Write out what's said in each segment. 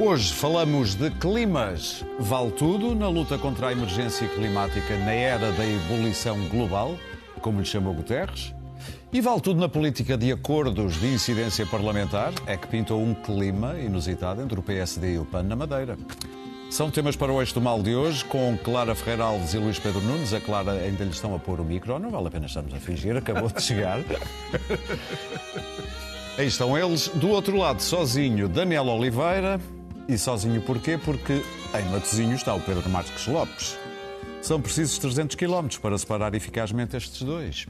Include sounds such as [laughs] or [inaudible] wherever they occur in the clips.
Hoje falamos de climas. Vale tudo na luta contra a emergência climática na era da ebulição global, como lhe chamou Guterres. E vale tudo na política de acordos de incidência parlamentar, é que pintou um clima inusitado entre o PSD e o PAN na Madeira. São temas para o Eixo do Mal de hoje, com Clara Ferreira Alves e Luís Pedro Nunes. A Clara ainda lhe estão a pôr o micro, não vale a pena estarmos a fingir, acabou de chegar. [laughs] Aí estão eles. Do outro lado, sozinho, Daniel Oliveira. E sozinho porquê? Porque em Matosinho está o Pedro Marques Lopes. São precisos 300 km para separar eficazmente estes dois.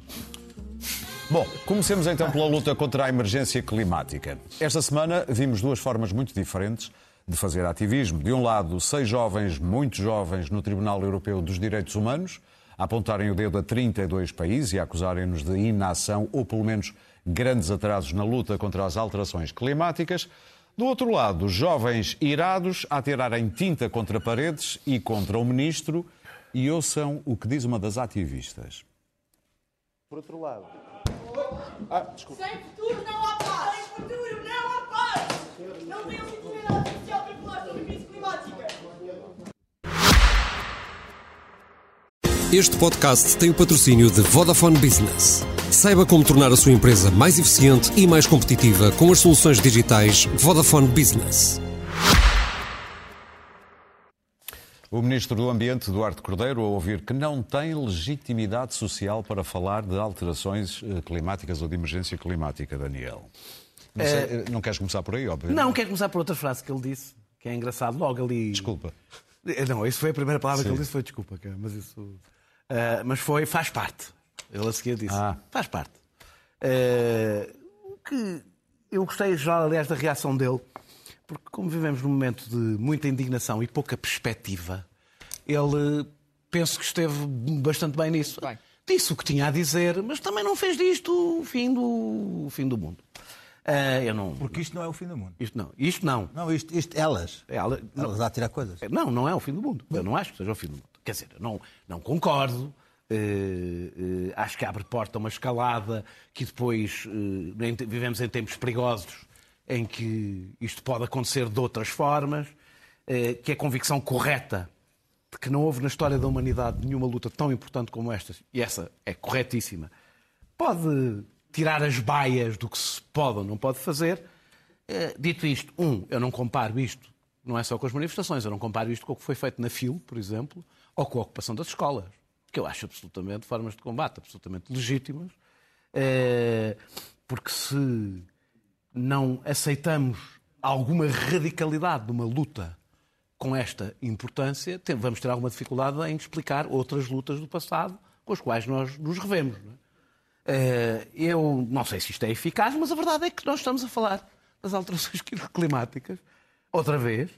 Bom, comecemos então pela luta contra a emergência climática. Esta semana vimos duas formas muito diferentes de fazer ativismo. De um lado, seis jovens, muito jovens, no Tribunal Europeu dos Direitos Humanos, a apontarem o dedo a 32 países e a acusarem-nos de inação ou, pelo menos, grandes atrasos na luta contra as alterações climáticas. Do outro lado, jovens irados a atirarem tinta contra paredes e contra o ministro. E ouçam o que diz uma das ativistas. Por outro lado. Ah, desculpa. Sem futuro não há paz! Sem futuro não há paz! Não tem legitimidade social para falar sobre crise climática! Este podcast tem o patrocínio de Vodafone Business. Saiba como tornar a sua empresa mais eficiente e mais competitiva com as soluções digitais Vodafone Business. O Ministro do Ambiente, Duarte Cordeiro, a ouvir que não tem legitimidade social para falar de alterações eh, climáticas ou de emergência climática, Daniel. Não, sei, eh, não queres começar por aí, óbvio? Não, quero começar por outra frase que ele disse, que é engraçado, logo ali. Desculpa. Eh, Não, isso foi a primeira palavra Sim. que ele disse, foi desculpa, mas isso. Ah, mas foi, faz parte. Ele a seguir disse, Ah. faz parte. Ah, o que eu gostei já, aliás, da reação dele, porque como vivemos num momento de muita indignação e pouca perspectiva, ele penso que esteve bastante bem nisso. Bem. Disse o que tinha a dizer, mas também não fez disto o fim do, o fim do mundo. Ah, eu não. Porque isto não é o fim do mundo. Isto não. Isto não. Não, isto, isto elas. Ela- Elas a tirar coisas. não, não é o fim do mundo. Eu não acho que seja o fim do mundo. Quer dizer, eu não, não concordo. Eh, eh, acho que abre porta a uma escalada que depois te- vivemos em tempos perigosos em que isto pode acontecer de outras formas, que é a convicção correta de que não houve na história da humanidade nenhuma luta tão importante como esta, e essa é corretíssima, pode tirar as baias do que se pode ou não pode fazer. Dito isto, um, eu não comparo isto, não é só com as manifestações, eu não comparo isto com o que foi feito na FIL, por exemplo, ou com a ocupação das escolas, que eu acho absolutamente formas de combate absolutamente legítimas, eh, porque se não aceitamos alguma radicalidade de uma luta com esta importância, vamos ter alguma dificuldade em explicar outras lutas do passado com as quais nós nos revemos. é? Eh, Eu não sei se isto é eficaz, mas a verdade é que nós estamos a falar das alterações [laughs] climáticas, outra vez,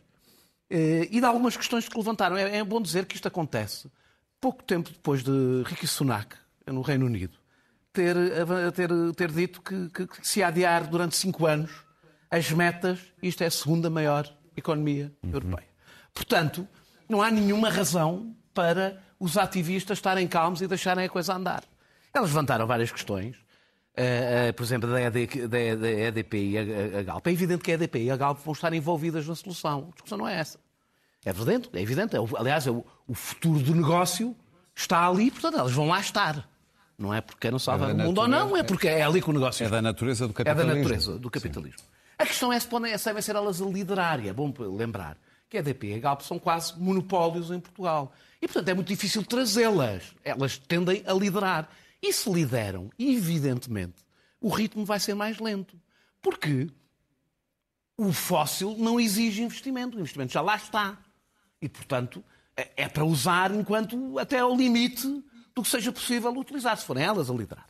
eh, e de algumas questões que levantaram. É é bom dizer que isto acontece pouco tempo depois de Rishi Sunak, no Reino Unido, ter, ter, ter dito que, que- que se adiar durante cinco anos as metas, isto é a segunda maior economia europeia. Portanto, não há nenhuma razão para os ativistas estarem calmos e deixarem a coisa andar. Eles levantaram várias questões, eh, eh, por exemplo, da, ED, da- da EDP e a, a- a Galp. É evidente que a EDP e a Galp vão estar envolvidas na solução. A discussão não é essa. É evidente, é evidente. É o- Aliás, é o, futuro do negócio está ali, portanto, elas vão lá estar. Não é porque queiram salvar É o mundo ou não, natureza- é porque é ali que o negócio É está. da natureza do É da capitalismo. natureza do capitalismo. A questão é se podem, se devem ser elas a liderar. E é bom lembrar que a EDP e a Galp são quase monopólios em Portugal. E, portanto, é muito difícil trazê-las. Elas tendem a liderar. E se lideram, evidentemente, o ritmo vai ser mais lento. Porque o fóssil não exige investimento. O investimento já lá está. E, portanto, é é para usar enquanto até ao limite do que seja possível utilizar, se forem elas a liderar.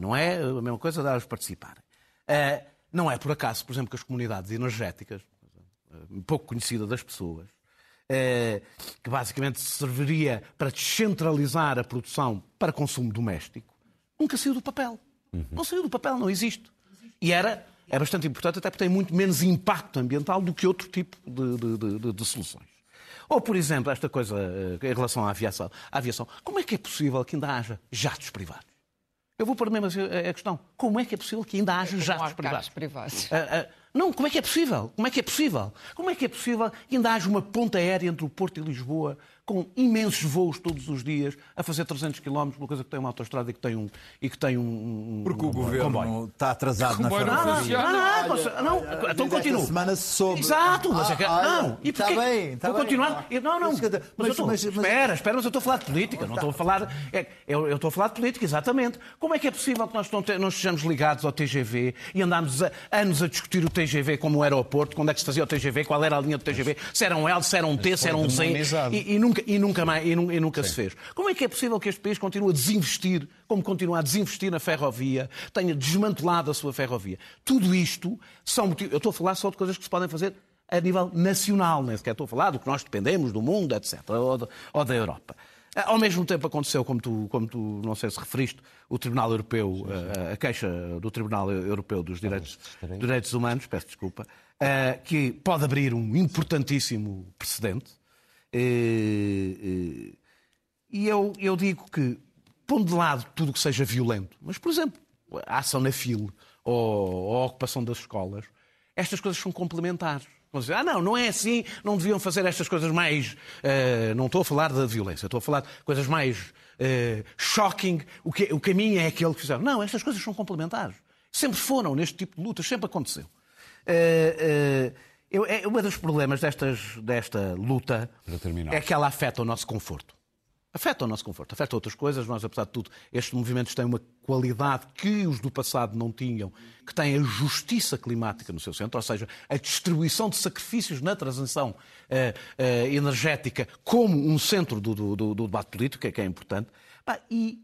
Não é a mesma coisa de elas participarem. Eh, Não é por acaso, por exemplo, que as comunidades energéticas, eh, pouco conhecida das pessoas, eh, que basicamente serviria para descentralizar a produção para consumo doméstico, nunca saiu do papel. Não saiu do papel, não existe. E era, é bastante importante, até porque tem muito menos impacto ambiental do que outro tipo de- de- de- de soluções. Ou, por exemplo, esta coisa eh, em relação à aviação. à aviação. Como é que é possível que ainda haja jatos privados? Eu vou pôr mesmo a a questão. Como é que é possível que ainda haja há jatos privados? privados. Ah, ah, Não, como é que é possível? Como é que é possível? Como é que é possível que ainda haja uma ponta aérea entre o Porto e Lisboa com imensos voos todos os dias a fazer 300 km, uma coisa que tem uma autoestrada e que tem um e que tem um, um Porque o um governo comboio. está atrasado na não ferrovia. Não, não, não, não, não, então Esta continuo. semana se soube. Exato, mas é que. Ah, não, e está porquê? bem, está Vou bem. continuar. Eu- Não, não. Mas, Mas, estou- mas- mas- espera, espera, mas eu estou a falar de política, não estou a falar. é, eu, eu estou a falar de política, exatamente. Como é que é possível que nós não, não estejamos ligados ao TGV e andámos a- anos a discutir o TGV como o aeroporto, quando é que se fazia o TGV, qual era a linha do TGV, se era um L, se era um T, se era um Z, e, e nunca, e nunca, mais, e nu- e nunca se fez. Como é que é possível que este país continue a desinvestir, como continua a desinvestir na ferrovia, tenha desmantelado a sua ferrovia? Tudo isto são motivos. Eu estou a falar só de coisas que se podem fazer a nível nacional, nem sequer estou a falar do que nós dependemos do mundo, etc., ou, de- ou da Europa. Ah, Ao mesmo tempo aconteceu, como tu, como tu não sei se referiste, o Tribunal Europeu, ah, a queixa do Tribunal Europeu dos Direitos, Direitos Humanos, peço desculpa, ah, que pode abrir um importantíssimo precedente. Eh, eh, E eu, eu digo que, pondo de lado tudo o que seja violento, mas, por exemplo, a ação na fila ou, a ocupação das escolas, estas coisas são complementares. Vão dizer, ah, não, não é assim, não deviam fazer estas coisas mais. eh, não estou a falar da violência, estou a falar de coisas mais eh, shocking. O, que, o caminho é aquele que fizeram. Não, estas coisas são complementares. Sempre foram neste tipo de lutas, sempre aconteceu. Eh, eu- é, um dos problemas destas, desta luta é que ela afeta o nosso conforto. Afeta o nosso conforto, afeta outras coisas. Nós, apesar de tudo, estes movimentos têm uma qualidade que os do passado não tinham, que têm a justiça climática no seu centro, ou seja, a distribuição de sacrifícios na transição eh, eh, energética como um centro do, do- do- do debate político, que é, que é importante. Pá, e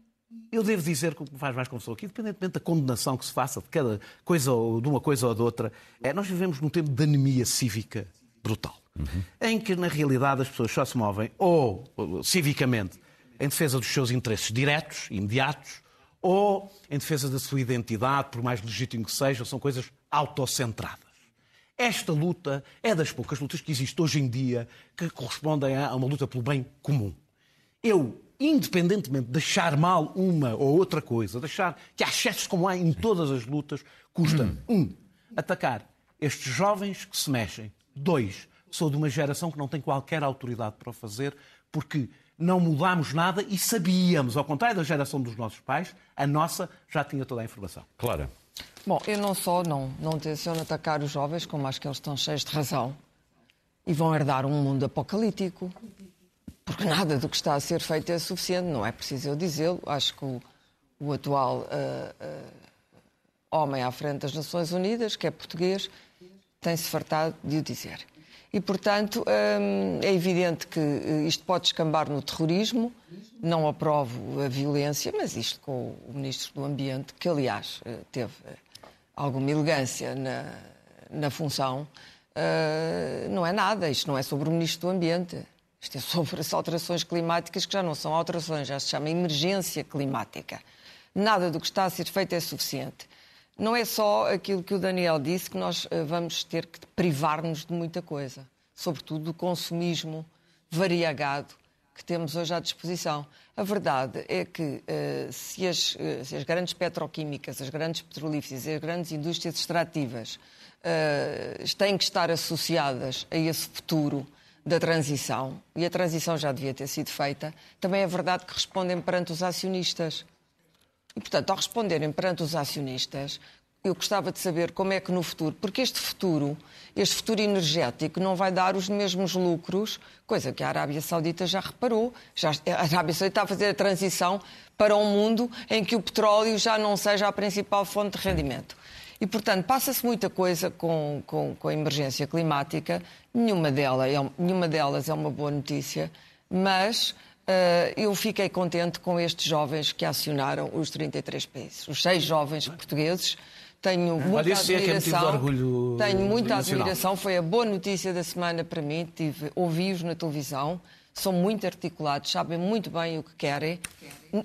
eu devo dizer que o que me faz mais confusão aqui, independentemente da condenação que se faça de cada coisa, ou de uma coisa ou de outra, é nós vivemos num tempo de anemia cívica brutal. Em que, na realidade, as pessoas só se movem ou, ou, civicamente em defesa dos seus interesses diretos, imediatos, ou em defesa da sua identidade, por mais legítimo que seja, são coisas autocentradas. Esta luta é das poucas lutas que existem hoje em dia que correspondem a uma luta pelo bem comum. Eu, independentemente de achar mal uma ou outra coisa, de achar que há excessos como há em todas as lutas, custa, um, atacar estes jovens que se mexem. Dois, sou de uma geração que não tem qualquer autoridade para o fazer, porque não mudámos nada e sabíamos, ao contrário da geração dos nossos pais, a nossa já tinha toda a informação. Clara. Bom, eu não só não, não tenciono atacar os jovens, como acho que eles estão cheios de razão e vão herdar um mundo apocalíptico, porque nada do que está a ser feito é suficiente, não é preciso eu dizê-lo. Acho que o, o atual ah, ah, homem à frente das Nações Unidas, que é português, tem-se fartado de o dizer. E, portanto, hum, é evidente que eh, isto pode descambar no terrorismo. Não aprovo a violência, mas isto com o Ministro do Ambiente, que, aliás, eh, teve eh, alguma elegância na, na função, eh, não é nada. Isto não é sobre o Ministro do Ambiente. Isto é sobre as alterações climáticas, que já não são alterações, já se chama emergência climática. Nada do que está a ser feito é suficiente. Não é só aquilo que o Daniel disse, que nós eh, vamos ter que privar-nos de muita coisa, sobretudo do consumismo variegado que temos hoje à disposição. A verdade é que eh, se, as, eh, se as grandes petroquímicas, as grandes petrolíferas e as grandes indústrias extrativas têm que estar associadas a esse futuro da transição, e a transição já devia ter sido feita, também é verdade que respondem perante os acionistas. E, portanto, ao responderem perante os acionistas, eu gostava de saber como é que no futuro, porque este futuro, este futuro energético, não vai dar os mesmos lucros, coisa que a Arábia Saudita já reparou. Já, a Arábia Saudita está a fazer a transição para um mundo em que o petróleo já não seja a principal fonte de rendimento. E, portanto, passa-se muita coisa com, com, com a emergência climática, nenhuma, dela é, nenhuma delas é uma boa notícia, mas Uh, eu fiquei contente com estes jovens que acionaram os 33 países. Os seis jovens portugueses. Tenho muita é é admiração. orgulho tenho muita admiração. Foi a boa notícia da semana para mim. Tive, ouvi-os na televisão. São muito articulados, sabem muito bem o que querem.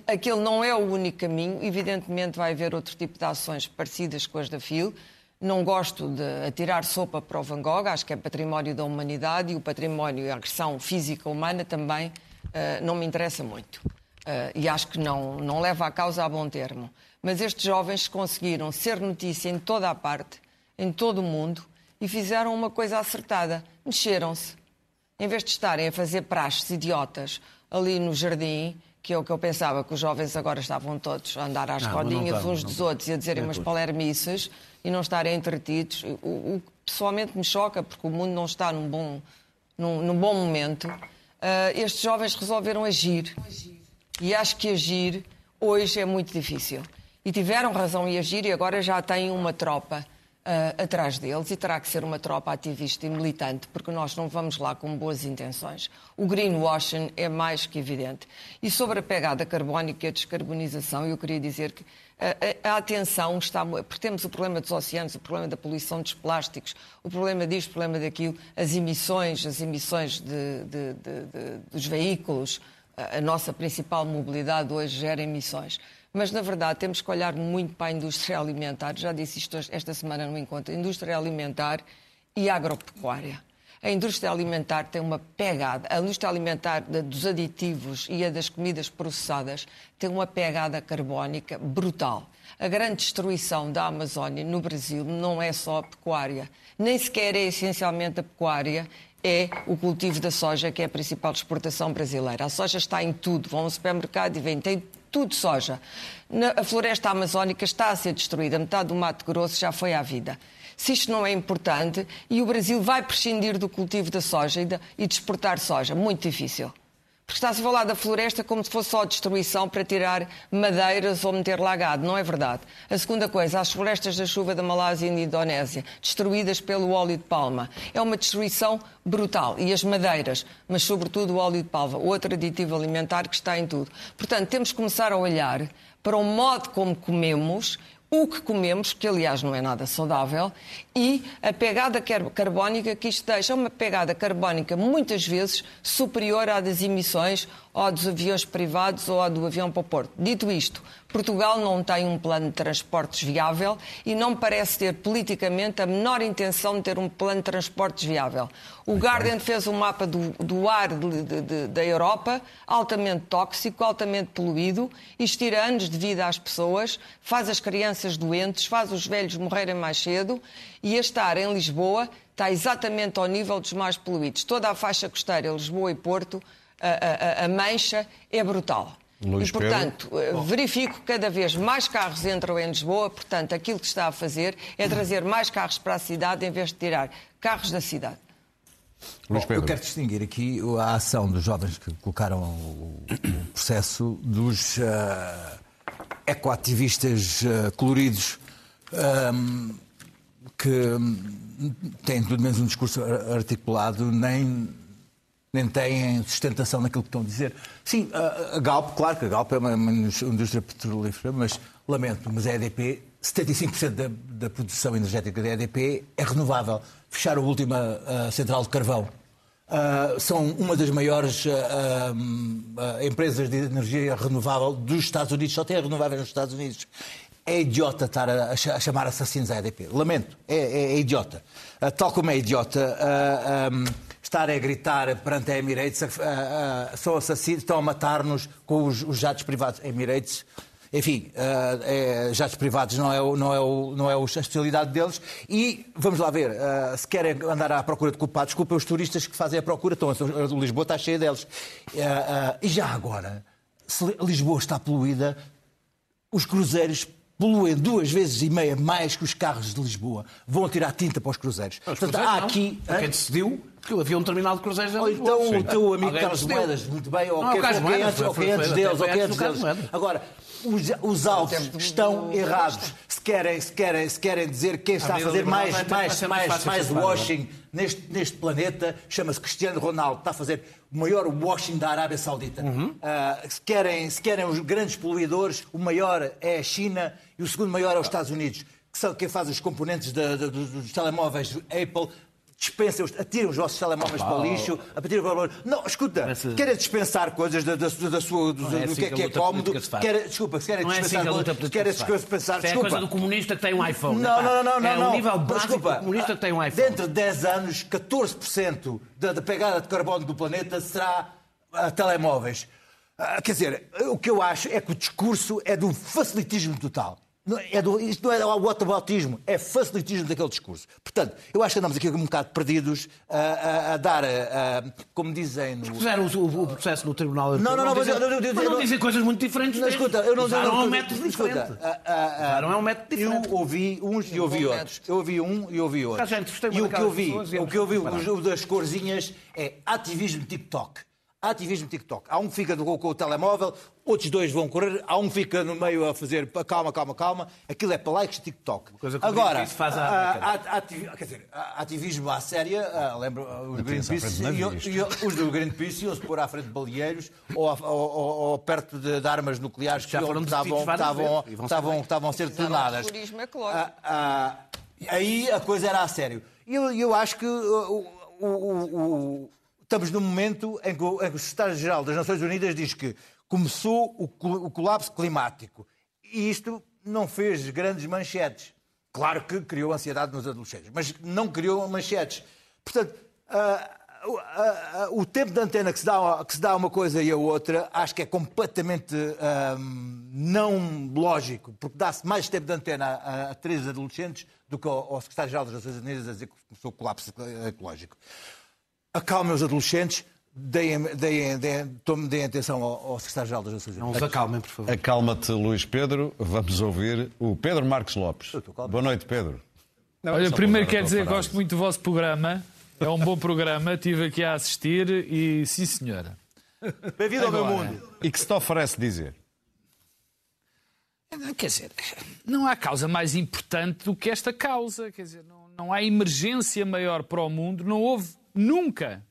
Aquele não é o único caminho. Evidentemente vai haver outro tipo de ações parecidas com as da FIL. Não gosto de atirar sopa para o Van Gogh, acho que é património da humanidade e o património e a agressão física humana também Uh, não me interessa muito. Uh, e acho que não, não leva a causa a bom termo. Mas estes jovens conseguiram ser notícia em toda a parte, em todo o mundo, e fizeram uma coisa acertada. Mexeram-se. Em vez de estarem a fazer praxes idiotas ali no jardim, que é o que eu pensava, que os jovens agora estavam todos a andar às Não, rodinhas uns dos outros e a dizerem Nem umas palermices e não estarem entretidos, o, o que pessoalmente me choca, porque o mundo não está num bom, num, num bom momento, ah, estes jovens resolveram agir. E acho que agir hoje é muito difícil. E tiveram razão em agir e agora já têm uma tropa ah, atrás deles e terá que ser uma tropa ativista e militante, porque nós não vamos lá com boas intenções. O greenwashing é mais que evidente. E sobre a pegada carbónica e a descarbonização, eu queria dizer que a, a- a atenção está. Porque temos o problema dos oceanos, o problema da poluição dos plásticos, o problema disto, o problema daquilo, as emissões, as emissões de- de- de- dos veículos. A nossa principal mobilidade hoje gera emissões. Mas, na verdade, temos que olhar muito para a indústria alimentar. Já disse isto esta semana no encontro. Indústria alimentar e agropecuária. A indústria alimentar tem uma pegada. A indústria alimentar dos aditivos e a das comidas processadas tem uma pegada carbónica brutal. A grande destruição da Amazónia no Brasil não é só a pecuária. Nem sequer é essencialmente a pecuária, é o cultivo da soja, que é a principal exportação brasileira. A soja está em tudo. Vão ao supermercado e vêm, tem tudo soja. Na, a floresta amazónica está a ser destruída. Metade do Mato Grosso já foi à vida. Se isto não é importante, e o Brasil vai prescindir do cultivo da soja e de, e de exportar soja, muito difícil. Porque está-se a falar da floresta como se fosse só destruição para tirar madeiras ou meter lá gado. Não é verdade. A segunda coisa, as florestas da chuva da Malásia e da Indonésia, destruídas pelo óleo de palma. É uma destruição brutal. E as madeiras, mas sobretudo o óleo de palma, outro aditivo alimentar que está em tudo. Portanto, temos que começar a olhar para o modo como comemos o que comemos, que aliás não é nada saudável, e a pegada car- carbónica que isto deixa, é uma pegada carbónica muitas vezes superior à das emissões ou dos aviões privados ou do avião para o Porto. Dito isto, Portugal não tem um plano de transportes viável e não parece ter politicamente a menor intenção de ter um plano de transportes viável. O Guardian fez um mapa do, do ar de- de- de- da Europa, altamente tóxico, altamente poluído, isto tira anos de vida às pessoas, faz as crianças doentes, faz os velhos morrerem mais cedo e este ar em Lisboa está exatamente ao nível dos mais poluídos. Toda a faixa costeira, Lisboa e Porto, a, a- a- mancha é brutal. Luís e, portanto, eh, verifico que cada vez mais carros entram em Lisboa, portanto, aquilo que está a fazer é trazer mais carros para a cidade em vez de tirar carros da cidade. Luís Bom, Pedro. Eu quero distinguir aqui a ação dos jovens que colocaram o, processo dos ah, ecoativistas ah, coloridos ahm, que hum, têm tudo menos um discurso ar- articulado, nem, nem têm sustentação naquilo que estão a dizer. Sim, a, a Galp, claro que a Galp é uma, uma indústria petrolífera, mas lamento, mas a EDP, 75% da, da produção energética da EDP é renovável. Fecharam a última ah, central de carvão. Ah, são uma das maiores ah, ah, empresas de energia renovável dos Estados Unidos, só tem renováveis nos Estados Unidos. É idiota estar a, a cha- a chamar assassinos à EDP. Lamento, é, é- é idiota. Tal como é idiota ah, estar a gritar perante a Emirates, ah, ah, são assassinos, estão a matar-nos com os, os jatos privados. Emirates, enfim, ah, é, jatos privados não é, o- não, é o- não é o- a especialidade deles. E vamos lá ver, ah, se querem andar à procura de culpados, desculpa os turistas que fazem a procura, estão, a Lisboa está cheia deles. Ah, e já agora, se Lisboa está poluída, os cruzeiros poluem duas vezes e meia mais que os carros de Lisboa. Vão tirar tinta para os cruzeiros. Os Portanto, cruzeiros há não. aqui. Quem decidiu que havia um terminal de cruzeiros em Ou então o Sim. teu amigo Alguém Carlos. Moedas, muito bem, ou quem, o Moedas antes, ou quem foi- antes deles, ou quem antes antes deles. Agora, os, os do- estão do- errados. Se querem, se, querem, se querem dizer que quem está a fazer mais, mais, mais mais, separado. washing neste, neste planeta, chama-se Cristiano Ronaldo, está a fazer o maior washing da Arábia Saudita. Uhum. Ah, se, querem, se querem os grandes poluidores, o maior é a China e o segundo maior é os Estados Unidos, que são quem faz os componentes da- dos, dos telemóveis Apple. Dispensem, atirem os vossos telemóveis para o lixo. Atirem para o... Não, escuta, Parece- querem dispensar coisas da, da, da sua, do, Não é assim que é que a é cómodo. se faz. Querem, desculpa, se querem Não é assim dispensar que a querem dispensar, é a desculpa. coisa do comunista que tem um iPhone. Não, não, não, não. É não. o nível básico desculpa, do comunista que tem um iPhone. Dentro de 10 anos, 14% da, da pegada de carbono do planeta será ah, telemóveis. Ah, quer dizer, o que eu acho é que o discurso é de um facilitismo total. Não é do, isto não é o whataboutismo, é facilitismo daquele discurso. Portanto, eu acho que andamos aqui um bocado perdidos a, a, a dar, a, como dizem no... Puseram o, o, processo no Tribunal Não, não, não, dizem, eu- eu- eu- mas não eu- dizem coisas muito diferentes. Não, escuta, eu não Usaram não- um método escuta, diferente. ah, Usaram é um método diferente. Eu ouvi uns e ouvi bom outros. Eu ouvi um e ouvi outro. E o que eu vi, o que eu vi, não o das corzinhas é ativismo TikTok. Ativismo TikTok. Há um que fica com, com o telemóvel, outros dois vão correr, há um que fica no meio a fazer pá, calma, calma, calma. Aquilo é para likes TikTok. coisa que o Agora, Greenpeace faz à ah, década. ah, ati- quer dizer, ativismo à séria, ah, lembro, ah, os Greenpeace, de os do Greenpeace iam-se pôr à frente de baleeiros ou, a- ou- ou- ou perto de, de armas nucleares que Já iam- foram estavam, a ser ah, aí a coisa era a sério. E eu, eu acho que o- o- o- estamos num momento em que o, o Secretário-Geral das Nações Unidas diz que começou o, o colapso climático. E isto não fez grandes manchetes. Claro que criou ansiedade nos adolescentes, mas não criou manchetes. Portanto, o- ah, ah, o tempo de antena que se, dá, que se dá a uma coisa e a outra, acho que é completamente não lógico, porque dá-se mais tempo de antena a, a três adolescentes do que ao, ao secretário-geral das Nações Unidas a dizer que começou o colapso ecológico. Acalmem os adolescentes, deem, deem, deem, tomem- deem atenção ao, ao secretário-geral das Nações Não Unidas. os acalmem, por favor. Acalma-te, Luís Pedro. Vamos ouvir o Pedro Marcos Lopes. Boa noite, Pedro. Olha, só primeiro quero dizer que gosto muito do vosso programa. É um bom programa, estive aqui a assistir e sim, senhora. Bem-vindo ao meu mundo. E que se te oferece dizer? Quer dizer, não há causa mais importante do que esta causa. Quer dizer, não, não há emergência maior para o mundo, não houve nunca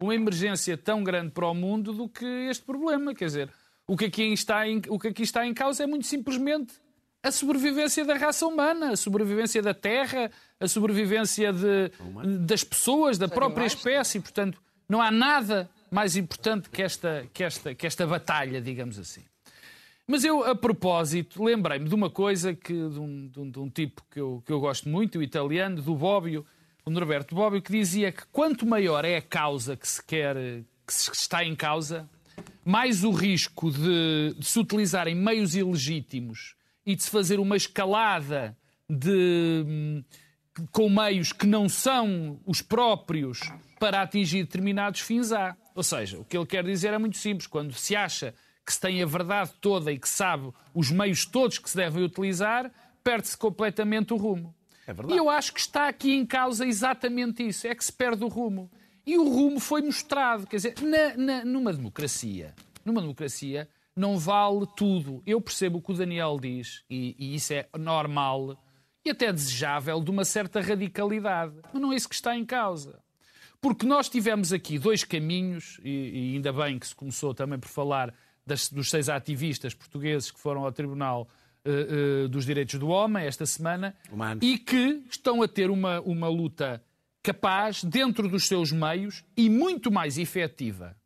uma emergência tão grande para o mundo do que este problema. Quer dizer, o que aqui está em, o que aqui está em causa é muito simplesmente a sobrevivência da raça humana, a sobrevivência da terra, a sobrevivência de- das pessoas, da própria espécie. Portanto, não há nada mais importante que esta, que esta, que esta batalha, digamos assim. Mas eu, a propósito, lembrei-me de uma coisa que, de, um, de um- de um tipo que eu, que eu gosto muito, o italiano, do Bobbio, o Norberto Bobbio, que dizia que quanto maior é a causa que se quer, que se está em causa, mais o risco de, de se utilizarem meios ilegítimos e de se fazer uma escalada de, com meios que não são os próprios para atingir determinados fins há. Ou seja, o que ele quer dizer é muito simples. Quando se acha que se tem a verdade toda e que sabe os meios todos que se devem utilizar, perde-se completamente o rumo. É verdade. E eu acho que está aqui em causa exatamente isso, é que se perde o rumo. E o rumo foi mostrado, quer dizer, na- na- numa democracia, numa democracia não vale tudo. Eu percebo o que o Daniel diz, e, e isso é normal e até desejável de uma certa radicalidade, mas não é isso que está em causa. Porque nós tivemos aqui dois caminhos, e, e ainda bem que se começou também por falar das- dos seis ativistas portugueses que foram ao Tribunal eh, dos Direitos do Homem esta semana Humanos. e que estão a ter uma, uma luta capaz, dentro dos seus meios e muito mais efetiva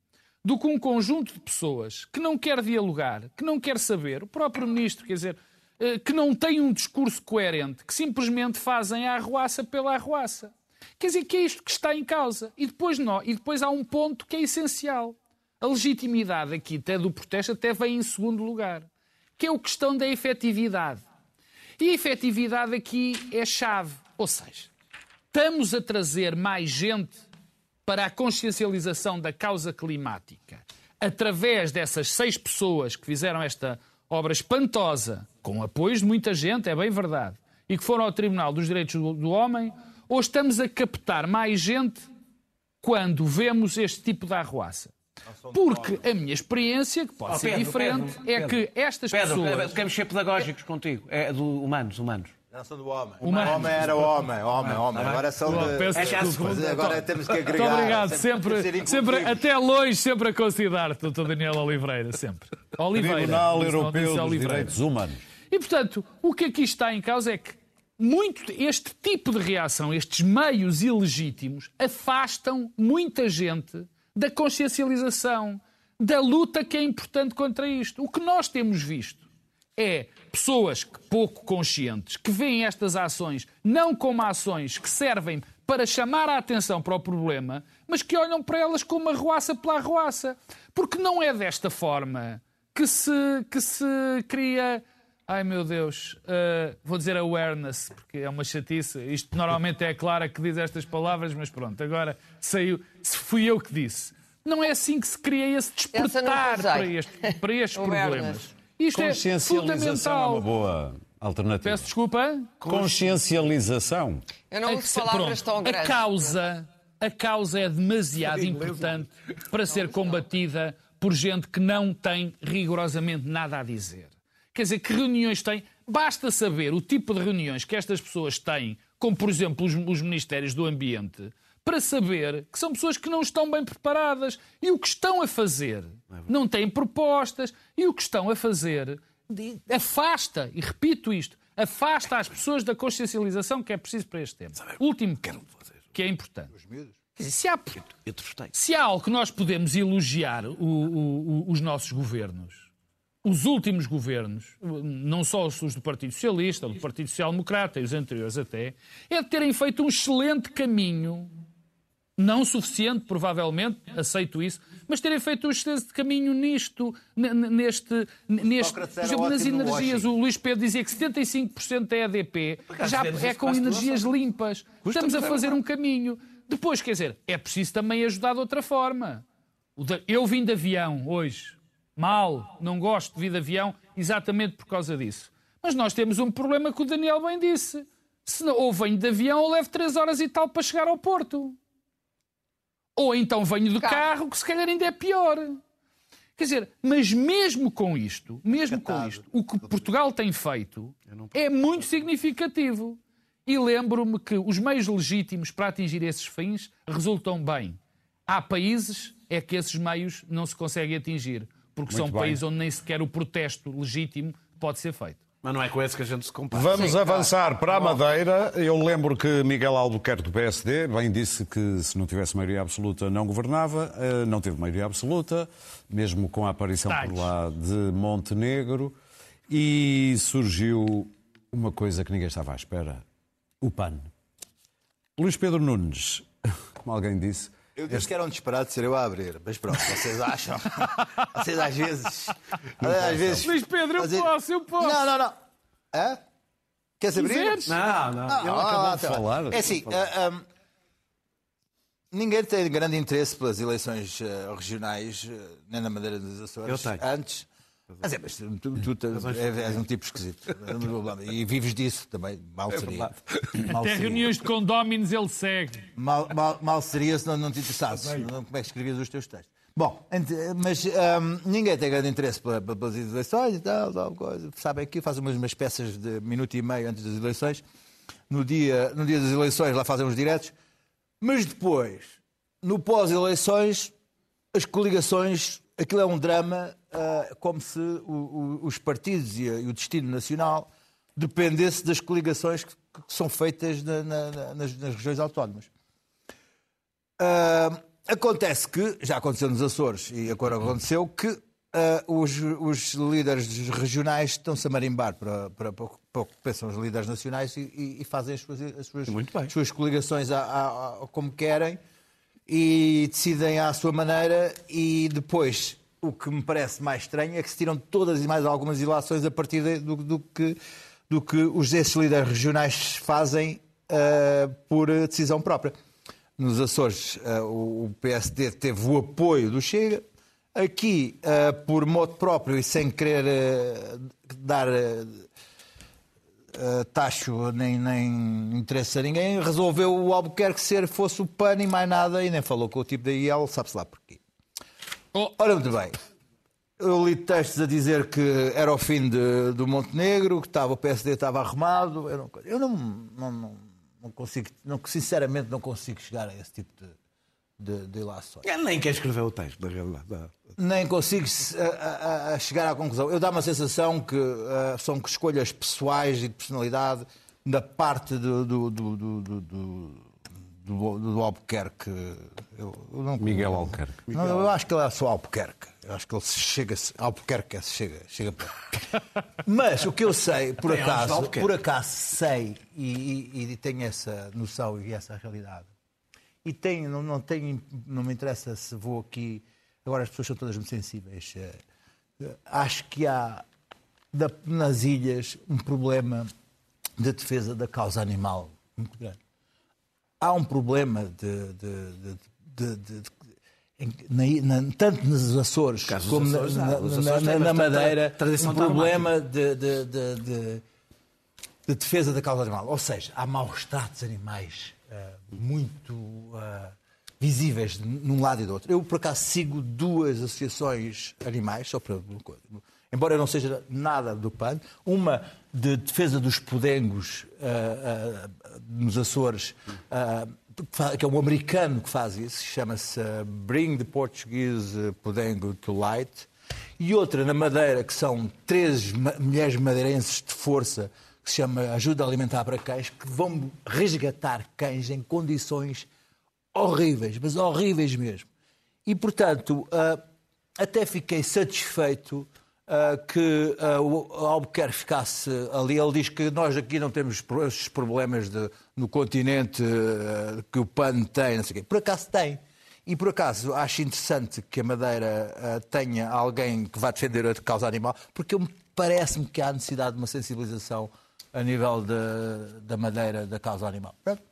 do que um conjunto de pessoas que não quer dialogar, que não quer saber, o próprio ministro, quer dizer, eh, que não tem um discurso coerente, que simplesmente fazem a arruaça pela arruaça. Quer dizer, que é isto que está em causa. E depois, não, e depois há um ponto que é essencial. A legitimidade aqui, até do protesto, até vem em segundo lugar, que é a questão da efetividade. E a efetividade aqui é chave. Ou seja, estamos a trazer mais gente para a consciencialização da causa climática através dessas seis pessoas que fizeram esta obra espantosa, com apoios de muita gente, é bem verdade, e que foram ao Tribunal dos Direitos do, do Homem, ou estamos a captar mais gente quando vemos este tipo de arruaça? Porque a minha experiência, que pode Oh, ser Pedro, diferente, Pedro, é Pedro. que estas Pedro, pessoas... queremos ser pedagógicos contigo. É do humanos, humanos. Não são do homem. Uma- Homem era homem, homem, homem. Agora são de... peço É desculpa. Agora temos que agregar. Muito obrigado, sempre, sempre, inclusivos. até longe, sempre a considerar-te, Dr. Daniel Oliveira, sempre. [laughs] Oliveira. Tribunal Europeu dos Oliveira. Direitos Humanos. E, portanto, o que aqui está em causa é que muito este tipo de reação, estes meios ilegítimos, afastam muita gente da consciencialização, da luta que é importante contra isto. O que nós temos visto é pessoas pouco conscientes que veem estas ações não como ações que servem para chamar a atenção para o problema, mas que olham para elas como arruaça pela arruaça. Porque não é desta forma que se, que se cria Ai meu Deus, uh, vou dizer awareness, porque é uma chatice. Isto normalmente é a Clara que diz estas palavras, mas pronto, agora saiu. Se fui eu que disse. Não é assim que se cria esse despertar para, este, para [laughs] estes problemas. Isto é Consciencialização é uma fundamental. boa alternativa. Peço desculpa. Consciencialização. Eu não É uso palavras pronto, tão a grandes. causa, a causa é demasiado [laughs] importante para ser combatida por gente que não tem rigorosamente nada a dizer. Quer dizer, que reuniões têm? Basta saber o tipo de reuniões que estas pessoas têm, como por exemplo os, os Ministérios do Ambiente, para saber que são pessoas que não estão bem preparadas e o que estão a fazer não têm propostas e o que estão a fazer afasta, e repito isto, afasta as pessoas da consciencialização que é preciso para este tema. Último ponto, que é importante. Quer dizer, se há, Eu te gostei. se há algo que nós podemos elogiar o- o- o- os nossos governos, os últimos governos, não só os do Partido Socialista, do Partido Social Democrata e os anteriores até, é de terem feito um excelente caminho, não suficiente, provavelmente, aceito isso, mas terem feito um excelente caminho nisto, neste, neste por exemplo, nas energias. O Luís Pedro dizia que 75% da EDP já é com energias limpas. Estamos a é fazer um caminho. Depois, quer dizer, é preciso também ajudar de outra forma. O Eu vim de avião hoje. Mal, não gosto de vir de avião exatamente por causa disso. Mas nós temos um problema que o Daniel bem disse. Se não, ou venho de avião ou levo 3 horas e tal para chegar ao Porto. Ou então venho de Carro. carro, que se calhar ainda é pior. Quer dizer, mas mesmo com isto, mesmo com isto, o que Portugal tem feito é muito significativo. E lembro-me que os meios legítimos para atingir esses fins resultam bem. Há países é que esses meios não se conseguem atingir, porque são bem. países onde nem sequer o protesto legítimo pode ser feito. Mas não é com esse que a gente se compara. Vamos Sim, avançar para a Madeira. Eu lembro que Miguel Albuquerque do PSD bem disse que se não tivesse maioria absoluta não governava. Eh, Não teve maioria absoluta, mesmo com a aparição por Detalhes. lá de Montenegro. E surgiu uma coisa que ninguém estava à espera: o PAN. Luís Pedro Nunes, [laughs] como alguém disse, Eu disse que era um disparate ser eu a abrir, mas pronto, vocês acham. [laughs] vocês às vezes. às vezes Luís Pedro, eu posso, eu posso. Não, não, não. Hã? Queres abrir? Quiseres? Não, não. Ah, Ele ah, acabou ah, de tá falar. É assim, ninguém tem grande interesse pelas eleições ah, regionais, ah, nem na Madeira dos Açores. Eu tenho. Antes. Mas é, mas tu, tu, tu és, és um tipo esquisito. E vives disso também. Mal seria. Mal Até seria. reuniões de condóminos ele segue. Mal, mal, mal seria se não, não te interessasses. Não- Como é que escrevias os teus textos? Bom, mas hum, ninguém tem grande interesse pela- pela- pelas eleições e tal, tal coisa. Sabem que fazem umas, umas peças de minuto e meio antes das eleições. No dia, no dia das eleições lá fazem os diretos. Mas depois, no pós-eleições, as coligações, aquilo é um drama ah, como se o- o- os partidos e, o destino nacional dependesse das coligações que, que são feitas na- na- na- nas, nas regiões autónomas. Ah, acontece que, já aconteceu nos Açores e agora aconteceu, que ah, os, os líderes regionais estão-se a marimbar para, para, para, para o que pensam os líderes nacionais e, e- e fazem as suas, as suas, as suas coligações a- a- a- como querem e decidem à sua maneira e depois o que me parece mais estranho é que se tiram todas e mais algumas ilações a partir de- do, do que, do que os esses líderes regionais fazem ah, por decisão própria. Nos Açores, ah, o PSD teve o apoio do Chega. Aqui, ah, por modo próprio e sem querer ah, dar uh, tacho nem, nem interesse a ninguém, resolveu o Albuquerque ser fosse o PAN e mais nada e nem falou com o tipo da IEL, sabe-se lá porquê. Oh. Ora, muito bem. Eu li textos a dizer que era o fim de- do Montenegro, que estava, o PSD estava arrumado. Eu não, eu não, não, não, não consigo, não, sinceramente, não consigo chegar a esse tipo de, de, de ilações. Ele nem quer escrever o texto, na realidade. Não. Nem consigo a, a- a chegar à conclusão. Eu dá uma sensação que ah, são escolhas pessoais e de personalidade da parte do, do, do, do, do, do, Albuquerque. Eu, eu não, Miguel Albuquerque. Não, eu acho que ele é só Albuquerque. Eu acho que ele chega Albuquerque é- chega, chega. [laughs] Mas o que eu sei, por Tem acaso, por acaso sei e, e- e tenho essa noção e essa realidade. E tenho, não, não tenho, não me interessa se vou aqui. Agora as pessoas são todas muito sensíveis. eh, Acho que há da- nas ilhas um problema de defesa da causa animal muito grande. Há um problema de, de- de- de- na- na- tanto nos Açores caso como na- Açores, há. na, Açores Madeira um problema de, de- de- de- de defesa da causa animal. Ou seja, há maus tratos animais ah, muito ah, visíveis de- num lado e do outro. Eu, por acaso, sigo duas associações animais, só para uma coisa. Embora não seja nada do PAN, uma de defesa dos podengos ah, ah, nos Açores, ah, que é um americano que faz isso, chama-se Bring the Portuguese Podengo to Light, e outra na Madeira, que são três mulheres madeirenses de força, que se chama Ajuda Alimentar para Cães, que vão resgatar cães em condições horríveis, mas horríveis mesmo. E, portanto, até fiquei satisfeito que ah, o Albuquerque ficasse ali. Ele diz que nós aqui não temos esses problemas de- no continente ah, que o PAN tem, não sei o quê. Por acaso tem. E por acaso acho interessante que a Madeira tenha alguém que vá defender a causa animal, porque parece-me que há necessidade de uma sensibilização a nível de- da Madeira da causa animal. Pronto.